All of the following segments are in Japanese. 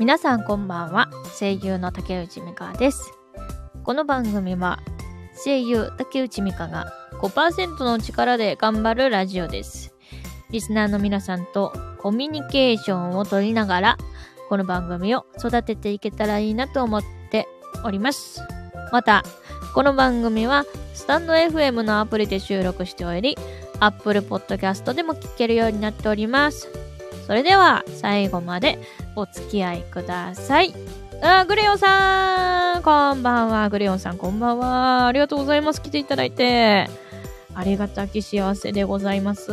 皆さんこんばんは。声優の竹内美香です。この番組は声優竹内美香が5%の力で頑張るラジオです。リスナーの皆さんとコミュニケーションを取りながらこの番組を育てていけたらいいなと思っております。またこの番組はスタンド FM のアプリで収録しており Apple Podcast でも聞けるようになっております。それでは最後までお付き合いください。あ、グレヨンさんこんばんは。グレヨンさんこんばんは。ありがとうございます。来ていただいて。ありがたき幸せでございます。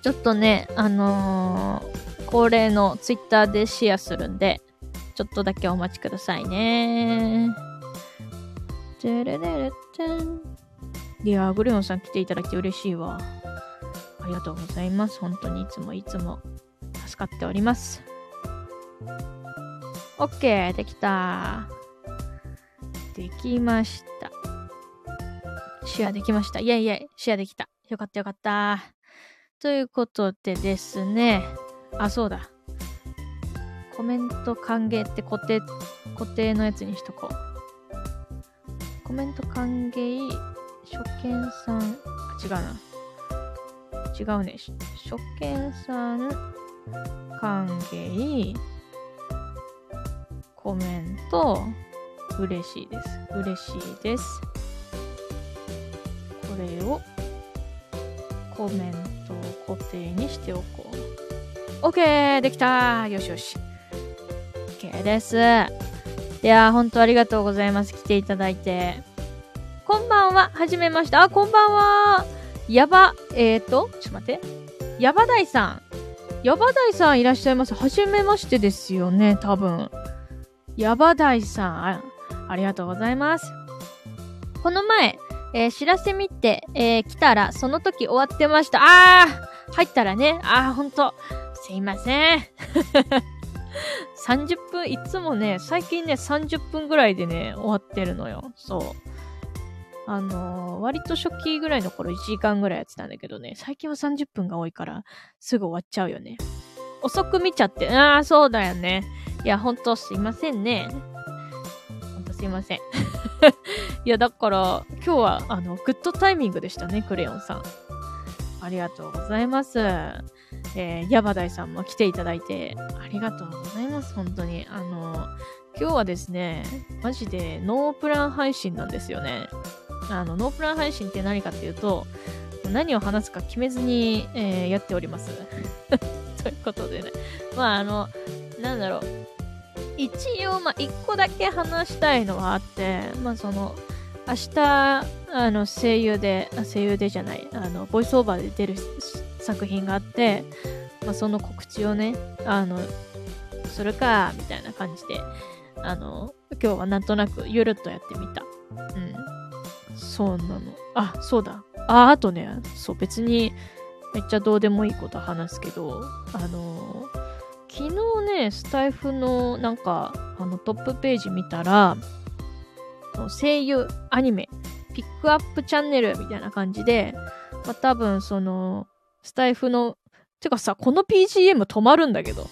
ちょっとね、あのー、恒例のツイッターでシェアするんで、ちょっとだけお待ちくださいね。てれれれてん。いやー、グレヨンさん来ていただき嬉しいわ。ありがとうございます。本当にいつもいつも助かっております。OK! できた。できました。シェアできました。イェイイェイ、シェアできた。よかったよかった。ということでですね。あ、そうだ。コメント歓迎って固定、固定のやつにしとこう。コメント歓迎、初見さん、あ違うな。違うね。初見さん、歓迎、コメント、嬉しいです。嬉しいです。これをコメントを固定にしておこう。OK! できたよしよし。OK です。いやー、ほんとありがとうございます。来ていただいて。こんばんは。はじめまして。あ、こんばんは。やば、えーと、ちょっと待って。やばだいさん。やばだいさんいらっしゃいます。はじめましてですよね、多分。やばだいさん、ありがとうございます。この前、えー、知らせ見て、えー、来たら、その時終わってました。あー入ったらね、あーほんと、すいません。30分、いつもね、最近ね、30分ぐらいでね、終わってるのよ。そう。あの、割と初期ぐらいの頃1時間ぐらいやってたんだけどね、最近は30分が多いから、すぐ終わっちゃうよね。遅く見ちゃって、ああ、そうだよね。いや、ほんとすいませんね。ほんとすいません。いや、だから、今日は、あの、グッドタイミングでしたね、クレヨンさん。ありがとうございます。えー、ヤバダイさんも来ていただいて、ありがとうございます、本当に。あの、今日はですね、マジでノープラン配信なんですよね。あの、ノープラン配信って何かっていうと、何を話すか決めずに、えー、やっております。ということでね。まあ、あの、なんだろう。一応、まあ、一個だけ話したいのはあって、まあ、その、明日、あの、声優で、声優でじゃない、あの、ボイスオーバーで出る作品があって、まあ、その告知をね、あの、するか、みたいな感じで、あの、今日はなんとなくゆるっとやってみた。うん。そうなの。あ、そうだ。あ、あとね、そう、別に、めっちゃどうでもいいこと話すけど、あの昨日ね、スタイフのなんか、あのトップページ見たら、声優、アニメ、ピックアップチャンネルみたいな感じで、まあ、多分その、スタイフの、てかさ、この BGM 止まるんだけど。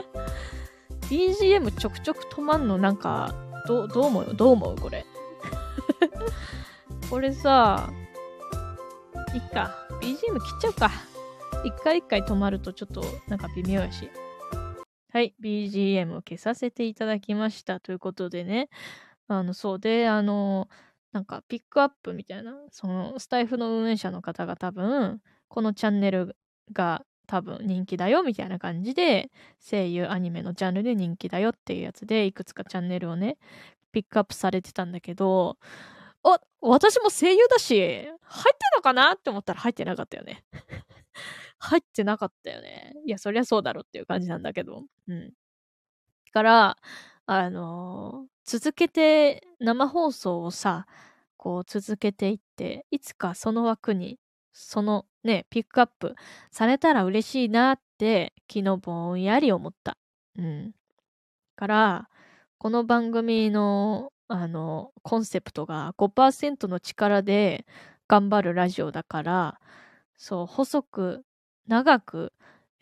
BGM ちょくちょく止まんの？なんか、どどう思う？どう思う？これ。これさ、いっか。BGM 切っちゃうか。一回一回止まるとちょっとなんか微妙やし。はい、BGM を消させていただきました。ということでね。あの、そうで、あの、なんかピックアップみたいな、そのスタイフの運営者の方が多分、このチャンネルが多分人気だよみたいな感じで、声優アニメのジャンルで人気だよっていうやつで、いくつかチャンネルをね、ピックアップされてたんだけど、あ、私も声優だし、入ってたかな？って思ったら入ってなかったよね。入ってなかったよね。いや、そりゃそうだろっていう感じなんだけど。うん。から、あのー、続けて生放送をさ、こう続けていって、いつかその枠に、そのね、ピックアップされたら嬉しいなって、昨日ぼんやり思った。うん。から、この番組の、あの、コンセプトが5%の力で頑張るラジオだから、そう、細く長く、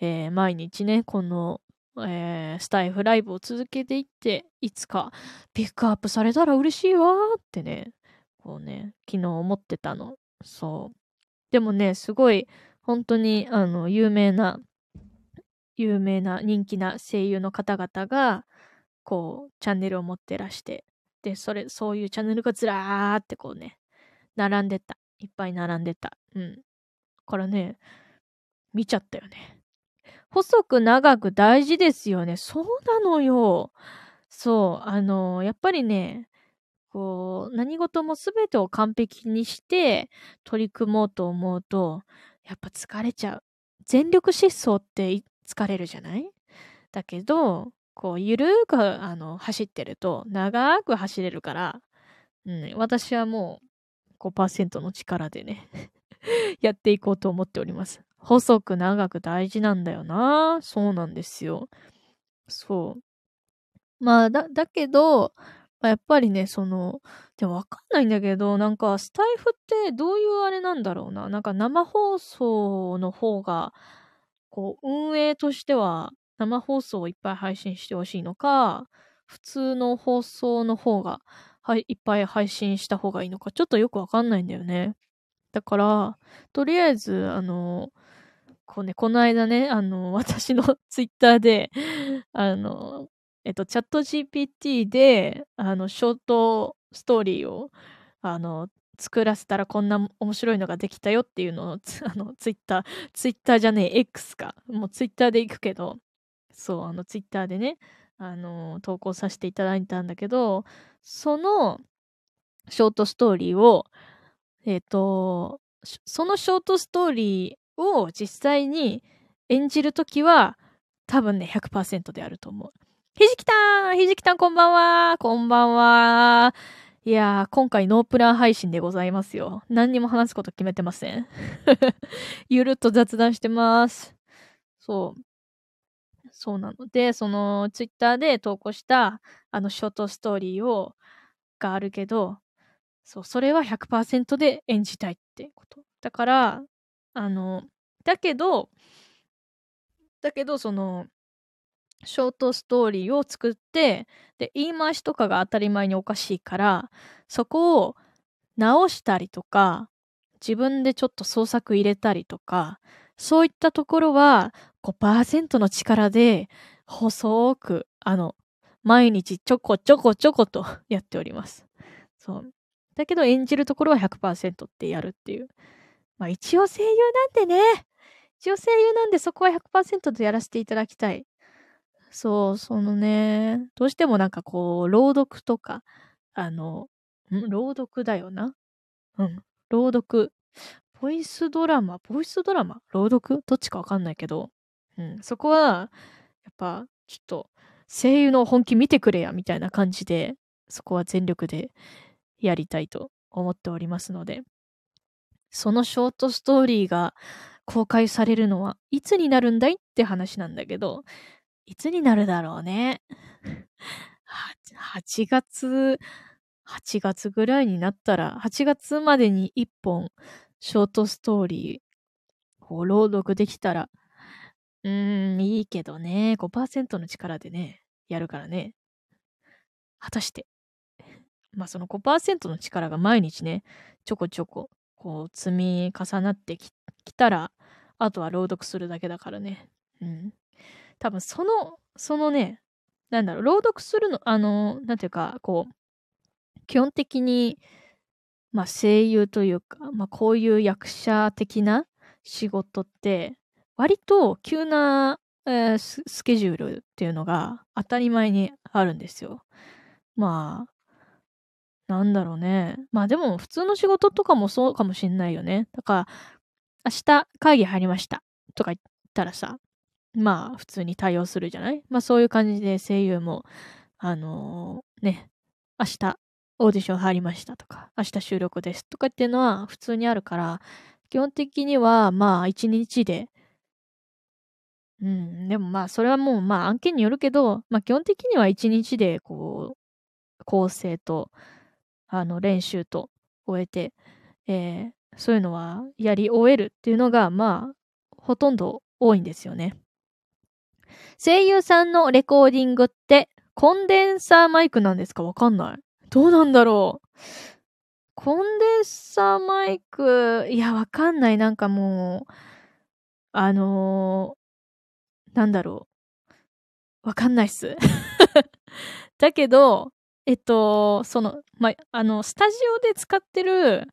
えー、毎日ね、このえー、スタイフライブを続けていって、いつかピックアップされたら嬉しいわってね、こうね、昨日思ってたの。そう。でもね、すごい、本当に、あの、有名な、有名な人気な声優の方々が、こう、チャンネルを持ってらして、で、それ、そういうチャンネルがずらーってこうね、並んでった。いっぱい並んでた。うん。からね、見ちゃったよね。細く長く大事ですよね。そうなのよ。そう。あの、やっぱりね、こう、何事も全てを完璧にして取り組もうと思うと、やっぱ疲れちゃう。全力疾走って疲れるじゃない？だけど、こう、ゆるーく、あの、走ってると、長く走れるから、うん、私はもう5%の力でね やっていこうと思っております。細く長く大事なんだよな。そうなんですよ。そう。まあ、だ、だけど、やっぱりね、その、でもわかんないんだけど、なんかスタイフってどういうあれなんだろうな。なんか生放送の方が、こう、運営としては生放送をいっぱい配信してほしいのか、普通の放送の方が、はい、っぱい配信した方がいいのか、ちょっとよくわかんないんだよね。だから、とりあえず、あの、こうね、この間ね、あの、私のツイッターで、あの、えっと、チャット GPT で、あの、ショートストーリーを、あの、作らせたらこんな面白いのができたよっていうのを、あの、ツイッター、ツイッターじゃねえ、X か。もうツイッターで行くけど、そう、あの、ツイッターでね、あの、投稿させていただいたんだけど、その、ショートストーリーを、えっ、ー、と、そのショートストーリーを実際に演じるときは、多分ね、100%であると思う。ひじきたんひじきたんこんばんはこんばんはいやー、今回ノープラン配信でございますよ。何にも話すこと決めてません。ゆるっと雑談してます。そう。そうなので、その、ツイッターで投稿した、あの、ショートストーリーを、があるけど、そう、それは100%で演じたいってこと。だから、あの、だけど、だけど、その、ショートストーリーを作って、で、言い回しとかが当たり前におかしいから、そこを直したりとか、自分でちょっと創作入れたりとか、そういったところは5%の力で細く、あの、毎日ちょこちょこちょこと やっております。そう。だけど演じるところは100%ってやるっていう。まあ一応声優なんでね。一応声優なんでそこは100%でやらせていただきたい。そう、そのね、どうしてもなんかこう、朗読とか、あの、朗読だよな。うん。朗読。ボイスドラマボイスドラマ？朗読？どっちかわかんないけど、うん。そこは、やっぱ、ちょっと、声優の本気見てくれや、みたいな感じで、そこは全力でやりたいと思っておりますので、そのショートストーリーが公開されるのはいつになるんだい？って話なんだけど、いつになるだろうね。8月、8月ぐらいになったら、8月までに1本、ショートストーリーを朗読できたら、うーん、いいけどね、5%の力でね、やるからね。果たして。まあその5%の力が毎日ね、ちょこちょこ、こう積み重なってきたら、あとは朗読するだけだからね。うん。多分その、そのね、なんだろう、朗読するの、あの、なんていうか、こう、基本的に、まあ声優というか、まあこういう役者的な仕事って、割と急な、えー、スケジュールっていうのが当たり前にあるんですよ。まあ、なんだろうね。まあでも普通の仕事とかもそうかもしんないよね。だから、明日会議入りましたとか言ったらさ、まあ、普通に対応するじゃない？まあ、そういう感じで声優も、あのー、ね、明日オーディション入りましたとか、明日収録ですとかっていうのは普通にあるから、基本的には、まあ、一日で、うん、でもまあ、それはもう、まあ、案件によるけど、まあ、基本的には一日で、こう、構成と、あの、練習と終えて、えー、そういうのはやり終えるっていうのが、まあ、ほとんど多いんですよね。声優さんのレコーディングってコンデンサーマイクなんですか？わかんない。どうなんだろう。コンデンサーマイク、いや、わかんない。なんかもう、あのー、なんだろう。わかんないっす。だけど、えっと、その、ま、あの、スタジオで使ってる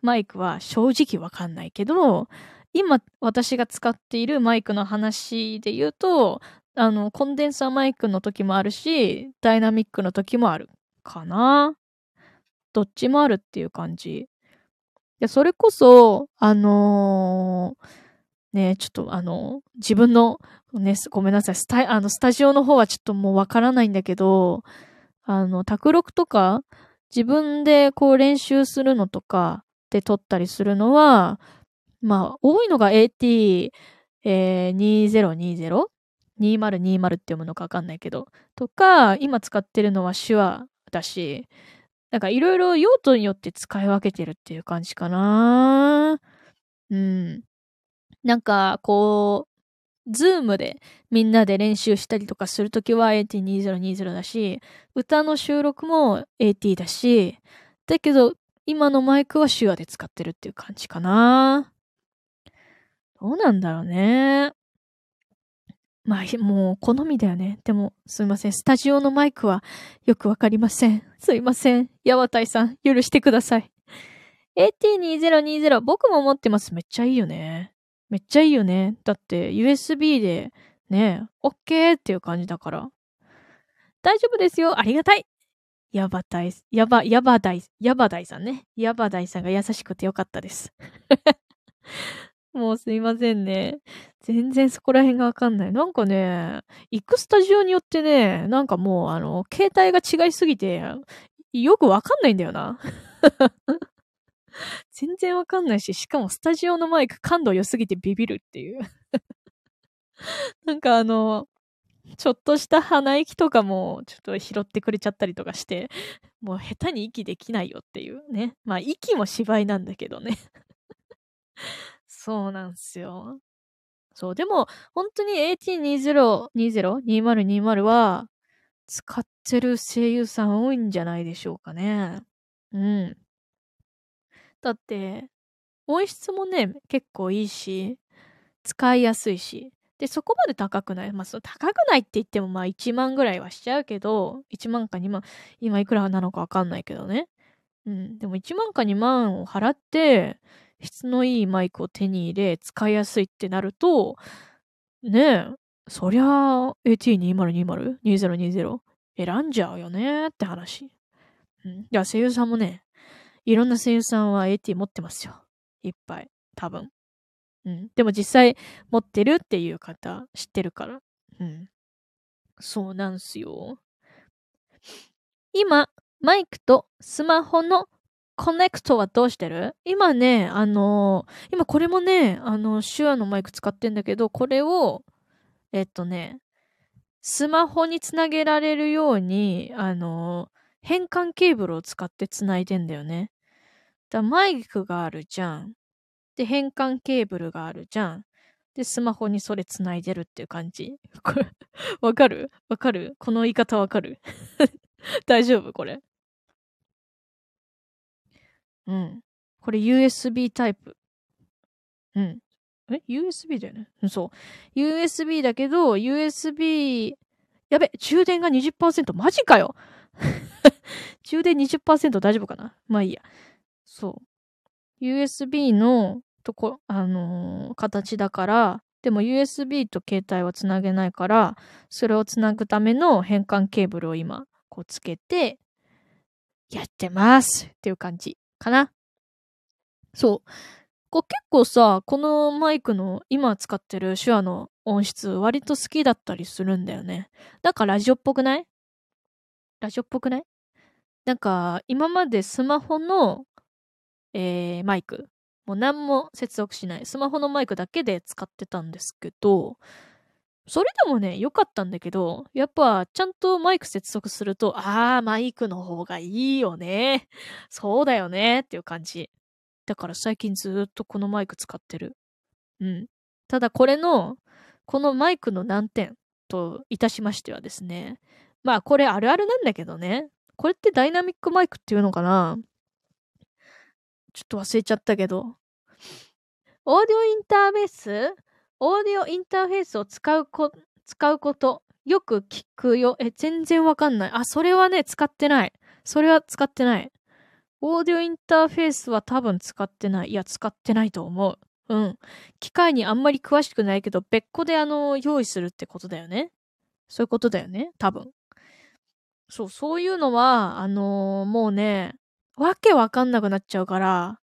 マイクは正直わかんないけど、今私が使っているマイクの話で言うと、あの、コンデンサーマイクの時もあるし、ダイナミックの時もあるかな。どっちもあるっていう感じ。いや、それこそ、あのー、ね、ちょっとあの、自分の、ね、ごめんなさい、スタあの、スタジオの方はちょっともうわからないんだけど、あの、卓録とか、自分でこう練習するのとかで撮ったりするのは、まあ、多いのが AT、えー、2020? 2020って読むのかわかんないけど。とか、今使ってるのは手話だし、なんかいろいろ用途によって使い分けてるっていう感じかな。うん。なんか、こう、ズームでみんなで練習したりとかするときは AT2020 だし、歌の収録も AT だし、だけど今のマイクは Shure で使ってるっていう感じかな。どうなんだろうね。まあ、もう好みだよね。でも、すいません。スタジオのマイクはよくわかりません。すいません。ヤワタイさん、許してください。AT2020、僕も持ってます。めっちゃいいよね。めっちゃいいよね。だって、USB で、ね、OK っていう感じだから。大丈夫ですよ。ありがたい。ヤバタイ、ヤバ、ヤバダイ、ヤバダイさんね。ヤバダイさんが優しくてよかったです。もうすいませんね。全然そこら辺がわかんない。なんかね、行くスタジオによってね、なんかもう、あの、携帯が違いすぎて、よくわかんないんだよな。全然わかんないし、しかもスタジオのマイク感度良すぎてビビるっていう なんかあの、ちょっとした鼻息とかもちょっと拾ってくれちゃったりとかして、もう下手に息できないよっていうね。まあ息も芝居なんだけどねそうなんすよ。そう、でも、本当に AT2020、2020は、使ってる声優さん多いんじゃないでしょうかね。うん。だって、音質もね、結構いいし、使いやすいし。で、そこまで高くない。まあ、そう、高くないって言っても、まあ、1万ぐらいはしちゃうけど、1万か2万、今いくらなのかわかんないけどね。うん。でも1万か2万を払って、質のいいマイクを手に入れ、使いやすいってなると、ねえ、そりゃ AT2020、2020選んじゃうよねって話。うん。いや、声優さんもね、いろんな声優さんは AT 持ってますよ。いっぱい。多分。うん。でも実際持ってるっていう方知ってるから。うん。そうなんすよ。今、マイクとスマホのコネクトはどうしてる？今ね、あの、今これもね、あの、手話のマイク使ってんだけど、これを、えっとね、スマホにつなげられるように、あの、変換ケーブルを使ってつないでんだよね。だマイクがあるじゃん。で、変換ケーブルがあるじゃん。で、スマホにそれつないでるっていう感じ。これ、わかる？わかる？この言い方わかる？大丈夫？これ。うん。これ USB タイプ。うん。え ?USB だよね。そう。USB だけど、USB、やべ、充電が20%。マジかよ 充電20%大丈夫かな？まあいいや。そう。USB のとこ、あのー、形だから、でも USB と携帯はつなげないから、それをつなぐための変換ケーブルを今、こうつけて、やってますっていう感じ。かな。そう。こう結構さ、このマイクの今使ってる手話の音質割と好きだったりするんだよね。なんかラジオっぽくない？ラジオっぽくない？なんか今までスマホの、えー、マイク、もう何も接続しない。スマホのマイクだけで使ってたんですけど、それでもね、良かったんだけど、やっぱ、ちゃんとマイク接続すると、ああ、マイクの方がいいよね。そうだよね。っていう感じ。だから最近ずっとこのマイク使ってる。うん。ただこれの、このマイクの難点。といたしましてはですね。まあこれあるあるなんだけどね。これってダイナミックマイクっていうのかなちょっと忘れちゃったけど。オーディオインターフェースオーディオインターフェースを使うこ、使うこと。よく聞くよ。え、全然わかんない。あ、それはね、使ってない。それは使ってない。オーディオインターフェースは多分使ってない。いや、使ってないと思う。うん。機械にあんまり詳しくないけど、別個であの、用意するってことだよね。そういうことだよね。多分。そう、そういうのは、あのー、もうね、わけわかんなくなっちゃうから、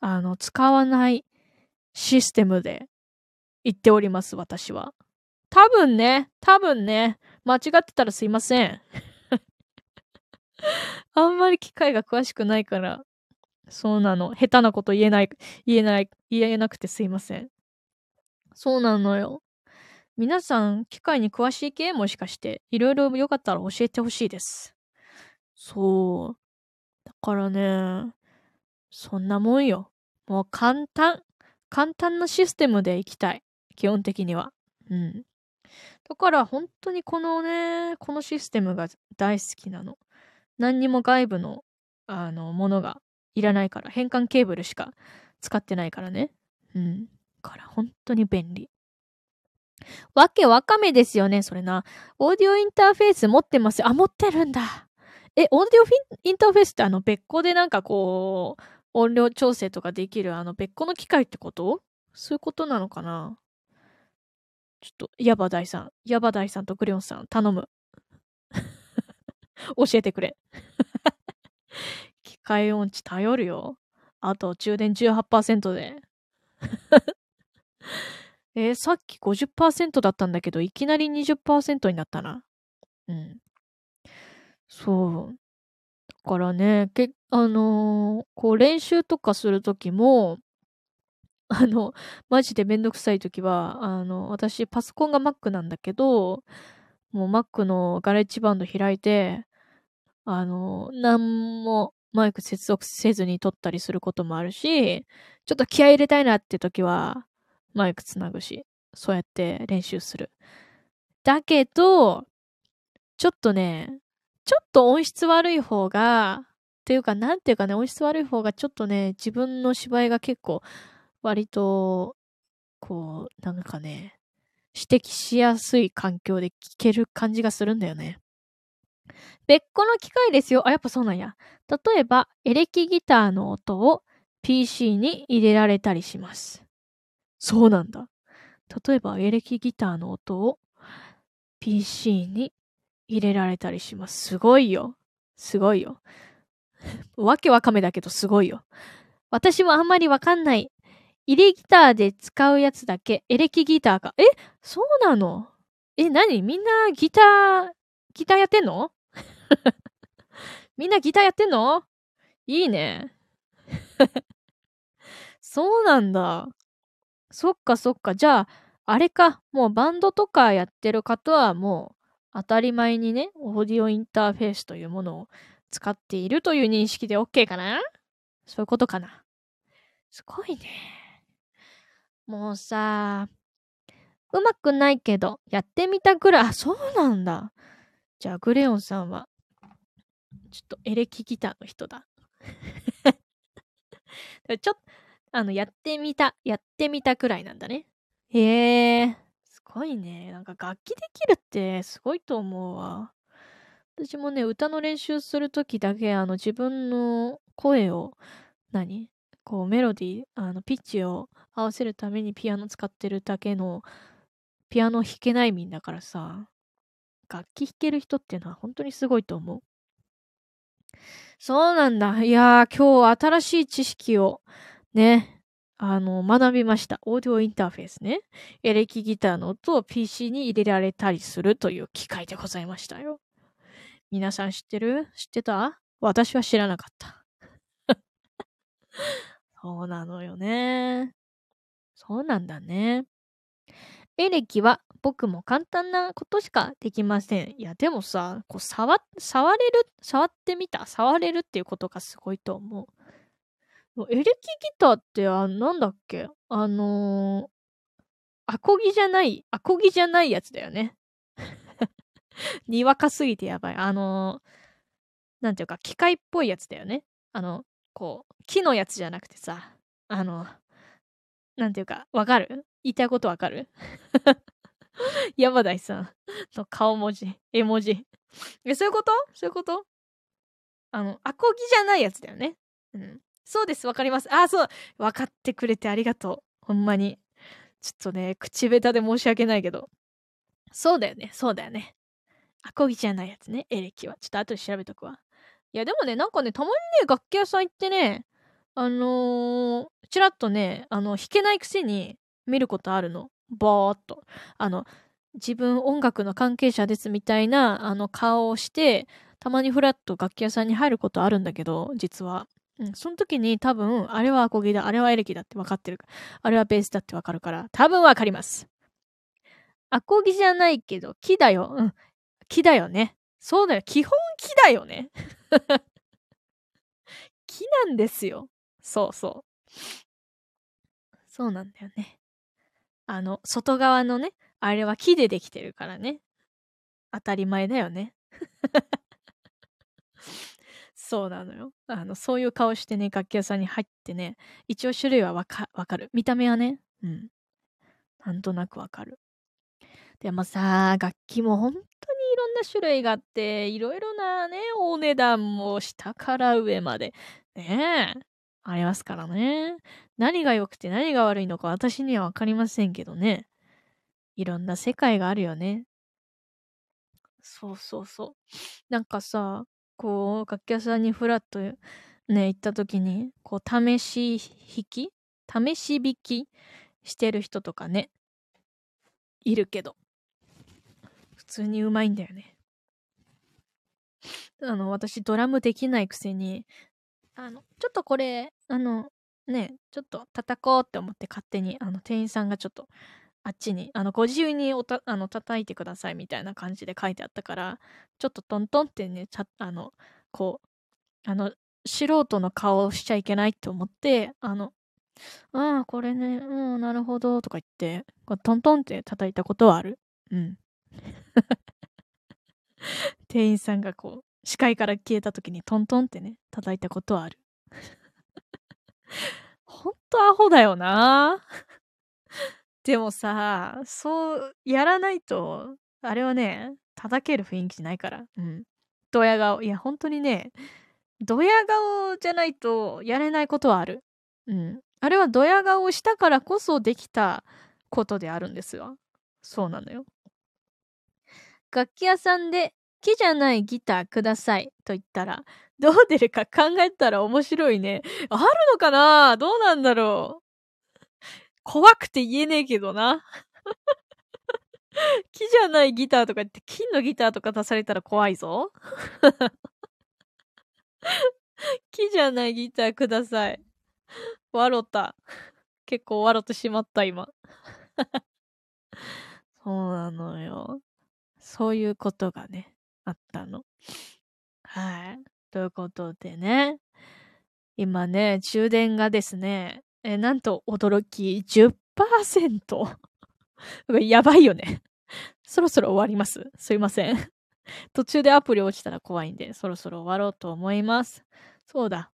あの、使わないシステムで言っております、私は。多分ね、多分ね、間違ってたらすいません。あんまり機械が詳しくないから、そうなの。下手なこと言えない、言えない、言えなくてすいません。そうなのよ。皆さん、機械に詳しい系？もしかして、いろいろよかったら教えてほしいです。そう。だからね、そんなもんよ。もう簡単。簡単なシステムでいきたい。基本的には。うん。だから本当にこのね、このシステムが大好きなの。何にも外部の、あの、ものがいらないから、変換ケーブルしか使ってないからね。うん。から本当に便利。わけわかめですよね、それな。オーディオインターフェース持ってますあ、持ってるんだ。え、オーディオインターフェースってあの別個でなんかこう、音量調整とかできるあの別個の機械ってこと？そういうことなのかな？ちょっと、ヤバダイさん、ヤバダイさんとグリオンさん頼む。教えてくれ。機械音痴頼るよ。あと、充電18%で。えー、さっき50%だったんだけど、いきなり20%になったな。うん。そう。だからね、け、あのー、こう練習とかするときも、あの、マジでめんどくさいときは、あの、私パソコンが Mac なんだけど、もう Mac のガレッジバンド開いて、あの、なんもマイク接続せずに撮ったりすることもあるし、ちょっと気合入れたいなって時は、マイクつなぐし、そうやって練習する。だけど、ちょっとね、ちょっと音質悪い方が、っていうか、なんていうかね、音質悪い方がちょっとね、自分の芝居が結構、割と、こう、なんかね、指摘しやすい環境で聞ける感じがするんだよね。別個の機械ですよ。あ、やっぱそうなんや。例えば、エレキギターの音を PC に入れられたりします。そうなんだ。例えば、エレキギターの音を PC に入れられたりします。すごいよ。すごいよ。わけわかめだけどすごいよ。私もあんまりわかんない。入れギターで使うやつだけ、エレキギターか。え？そうなの？え、なにみんなギター、ギターやってんの？みんなギターやってんの？いいね。そうなんだ。そっかそっか。じゃあ、あれか。もうバンドとかやってる方はもう当たり前にね、オーディオインターフェースというものを使っているという認識で OK かな？そういうことかな。すごいね。もうさ、うまくないけど、やってみたぐらい、あ、そうなんだ。じゃあ、グレオンさんは、ちょっとエレキギターの人だ。ちょっと、あの、やってみた、やってみたくらいなんだね。へえ、すごいね。なんか楽器できるってすごいと思うわ。私もね、歌の練習するときだけ、あの、自分の声を、何？こう、メロディー、あの、ピッチを合わせるためにピアノ使ってるだけの、ピアノ弾けないみんだからさ、楽器弾ける人っていうのは本当にすごいと思う。そうなんだ。いやー、今日新しい知識をね、あの、学びました。オーディオインターフェースね。エレキギターの音を PC に入れられたりするという機械でございましたよ。皆さん知ってる？知ってた？私は知らなかった。そうなのよね。そうなんだね。エレキは僕も簡単なことしかできません。いや、でもさ、こう触、触れる、触ってみた触れるっていうことがすごいと思う。エレキギターって、あ、なんだっけ？あのー、アコギじゃない、アコギじゃないやつだよね。にわかすぎてやばい。あのなんていうか、機械っぽいやつだよね。あの、こう、木のやつじゃなくてさ、あの、なんていうか、わかる？言いたいことわかる？山田さんの顔文字、絵文字。え、そういうこと？そういうこと？あの、アコギじゃないやつだよね。うん。そうです、わかります。あ、そう。分かってくれてありがとう。ほんまに。ちょっとね、口下手で申し訳ないけど。そうだよね、そうだよね。アコギじゃないやつね、エレキは。ちょっと後で調べとくわ。いや、でもね、なんかね、たまにね、楽器屋さん行ってね、あのー、ちらっとね、あの、弾けないくせに見ることあるの。ぼーっと。あの、自分音楽の関係者ですみたいな、あの、顔をして、たまにフラッと楽器屋さんに入ることあるんだけど、実は。うん、その時に多分、あれはアコギだ、あれはエレキだって分かってる。あれはベースだって分かるから、多分分かります。アコギじゃないけど、木だよ。うん。木だよね。そうだよ。基本木だよね。木なんですよ。そうそう。そうなんだよね。あの、外側のね、あれは木でできてるからね。当たり前だよね。そうなのよ。あの、そういう顔してね、楽器屋さんに入ってね、一応種類はわかわかる。見た目はね、うん。なんとなくわかる。でもさ、楽器も本ろんな種類があって、いろいろなね、お値段も下から上まで、ねえ、ありますからね。何が良くて何が悪いのか私にはわかりませんけどね。いろんな世界があるよね。そうそうそう。なんかさ、こう、楽器屋さんにフラッとね、行った時に、こう、試し弾き試し弾きしてる人とかね、いるけど。通にうまいんだよね。あの、私ドラムできないくせに、あの、ちょっとこれ、あの、ね、ちょっと叩こうって思って勝手に、あの、店員さんがちょっと、あっちに、あの、ご自由におた、あの、叩いてくださいみたいな感じで書いてあったから、ちょっとトントンってね、ちゃ、あの、こう、あの、素人の顔をしちゃいけないって思って、あの、ああ、これね、うん、なるほど、とか言って、トントンって叩いたことはある。うん。店員さんがこう、視界から消えた時にトントンってね、叩いたことはある。ほんとアホだよな。でもさ、そうやらないと、あれはね、叩ける雰囲気ないから。うん。ドヤ顔。いや、本当にね、ドヤ顔じゃないとやれないことはある。うん。あれはドヤ顔したからこそできたことであるんですよ。そうなのよ。楽器屋さんで木じゃないギターくださいと言ったら、どう出るか考えたら面白いね。あるのかな？どうなんだろう？怖くて言えねえけどな。木じゃないギターとか言って金のギターとか出されたら怖いぞ。木じゃないギターください。笑った。結構笑ってしまった今。そうなのよ。そういうことがね、あったの。はい。ということでね、今ね、充電がですね、えなんと驚き10%。やばいよね。そろそろ終わります。すいません。途中でアプリ落ちたら怖いんで、そろそろ終わろうと思います。そうだ。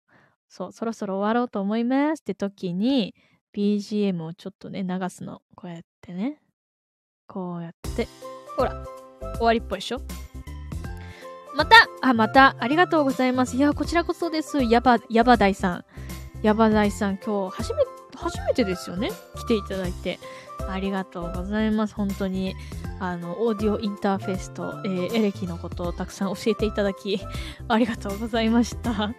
そう、そろそろ終わろうと思いますって時に、BGM をちょっとね、流すの。こうやってね。こうやって。ほら、終わりっぽいでしょ？また、あ、また、ありがとうございます。いや、こちらこそです。やば、やばだいさん。やばだいさん、今日、初め、初めてですよね？来ていただいて。ありがとうございます。本当に、あの、オーディオインターフェースと、えー、エレキのことをたくさん教えていただき、ありがとうございました。は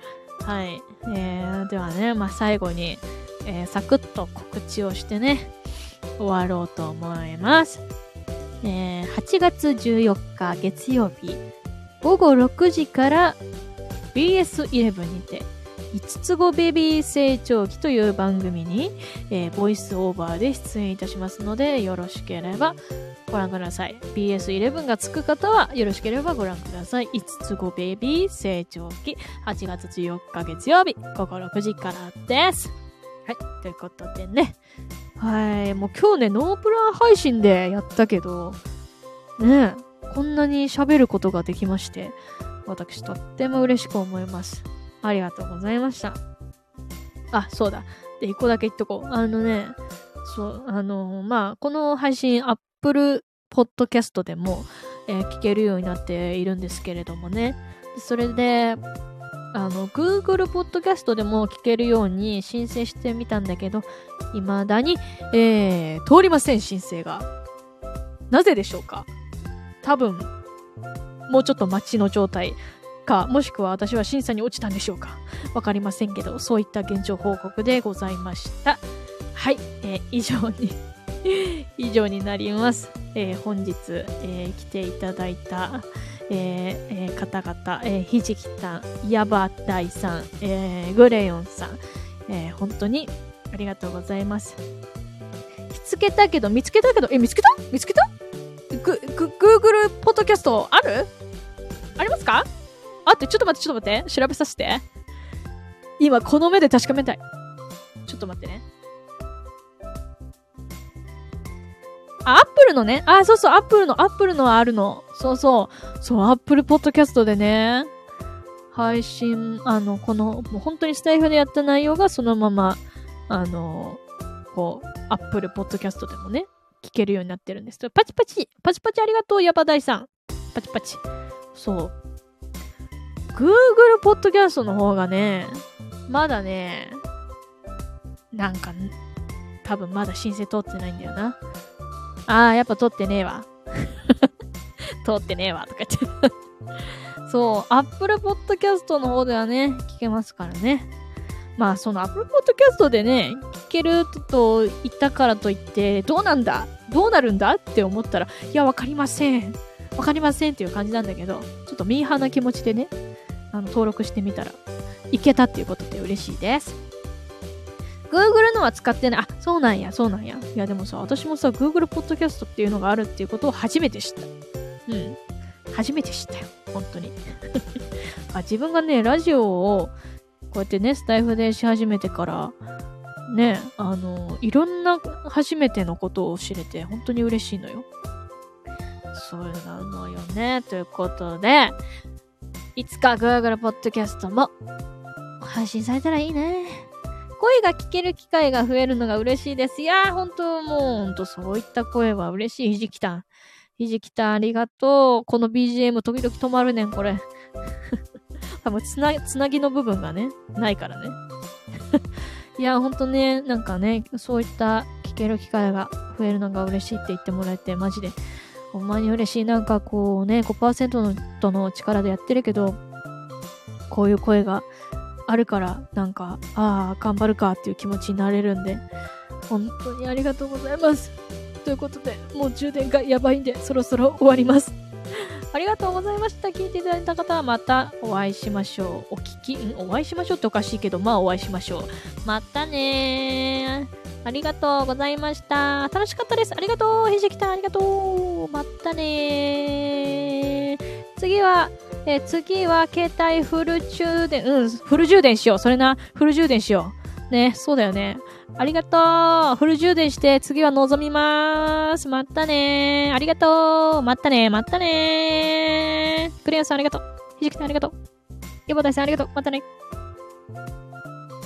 い。えー、ではね、まあ、最後に、えー、サクッと告知をしてね、終わろうと思います。えー、8月14日月曜日午後6時から BS11 にて5つ子ベビー成長期という番組に、えー、ボイスオーバーで出演いたしますのでよろしければご覧ください。BS11 がつく方はよろしければご覧ください。5つ子ベビー成長期8月14日月曜日午後6時からです。はいということでねはい。もう今日ね、ノープラン配信でやったけど、ねこんなに喋ることができまして、私とっても嬉しく思います。ありがとうございました。あ、そうだ。で、一個だけ言っとこう。あのね、そう、あの、まあ、この配信、Apple Podcast でも、えー、聞けるようになっているんですけれどもね。それで、あの、Google Podcast でも聞けるように申請してみたんだけど、未だに、えー、通りません、申請が。なぜでしょうか？多分、もうちょっと待ちの状態か、もしくは私は審査に落ちたんでしょうか？わかりませんけど、そういった現状報告でございました。はい、えー、以上に 以上になります。えー、本日、えー、来ていただいた、えー、方々、えー、ひじきたん、やばだいさん、えー、グレヨンさん、えー、本当にありがとうございます。見つけたけど、見つけたけど、え、見つけた？見つけた？ぐ、ぐ、Google ポッドキャストある？ありますか？あって、ちょっと待って、ちょっと待って。調べさせて。今、この目で確かめたい。ちょっと待ってね。あ、アップルのね。あ、そうそう、アップルの、アップルのあるの。そうそう。そう、アップルポッドキャストでね、配信、あの、この、もう本当にスタイフでやった内容がそのまま、あの、こう、アップルポッドキャストでもね、聞けるようになってるんですけど。パチパチ、パチパチありがとう、ヤバダイさん。パチパチ。そう。Google ポッドキャストの方がね、まだね、なんか、多分まだ申請通ってないんだよな。ああ、やっぱ通ってねえわ。通ってねえわ、とか言ってそう、Apple Podcast の方ではね、聞けますからね。まあ、その Apple Podcast でね、聞けると言ったからといって、どうなんだどうなるんだって思ったら、いや、わかりません。わかりませんっていう感じなんだけど、ちょっとミーハーな気持ちでね、あの、登録してみたら、いけたっていうことで嬉しいです。Google のは使ってない。あ、そうなんや、そうなんや。いや、でもさ、私もさ、Google Podcast っていうのがあるっていうことを初めて知った。うん。初めて知ったよ。本当に。あ自分がね、ラジオをこうやってね、スタイフでし始めてから、ね、あの、いろんな初めてのことを知れて、本当に嬉しいのよ。そうなのよね。ということで、いつか Google Podcast も配信されたらいいね。声が聞ける機会が増えるのが嬉しいです。いやー、本当もう、本当そういった声は嬉しい。ひじきた。ひじきたん、ありがとう。この BGM 時々止まるねん、これ。多分つな、つなぎの部分がね、ないからね。いや、ほんとね、なんかね、そういった聞ける機会が増えるのが嬉しいって言ってもらえて、マジで、ほんまに嬉しい。なんかこうね、5%のとの力でやってるけど、こういう声があるから、なんか、ああ、頑張るかっていう気持ちになれるんで、本当にありがとうございます。ということで、もう充電がやばいんで、そろそろ終わります。ありがとうございました。聞いていただいた方はまたお会いしましょう。お聞き、お会いしましょうっておかしいけど、まあお会いしましょう。またねありがとうございました。楽しかったです。ありがとう。ひじきたありがとう。またね次は、え次は携帯フル充電、うん、フル充電しよう。それな、フル充電しよう。ね、そうだよね。ありがとう。フル充電して次は望みまーす。まったねー。ありがとう。まったねー。まったねー。クレヨンさんありがとう。ひじきさんありがとう。ヨボダイさんありがとう。またね。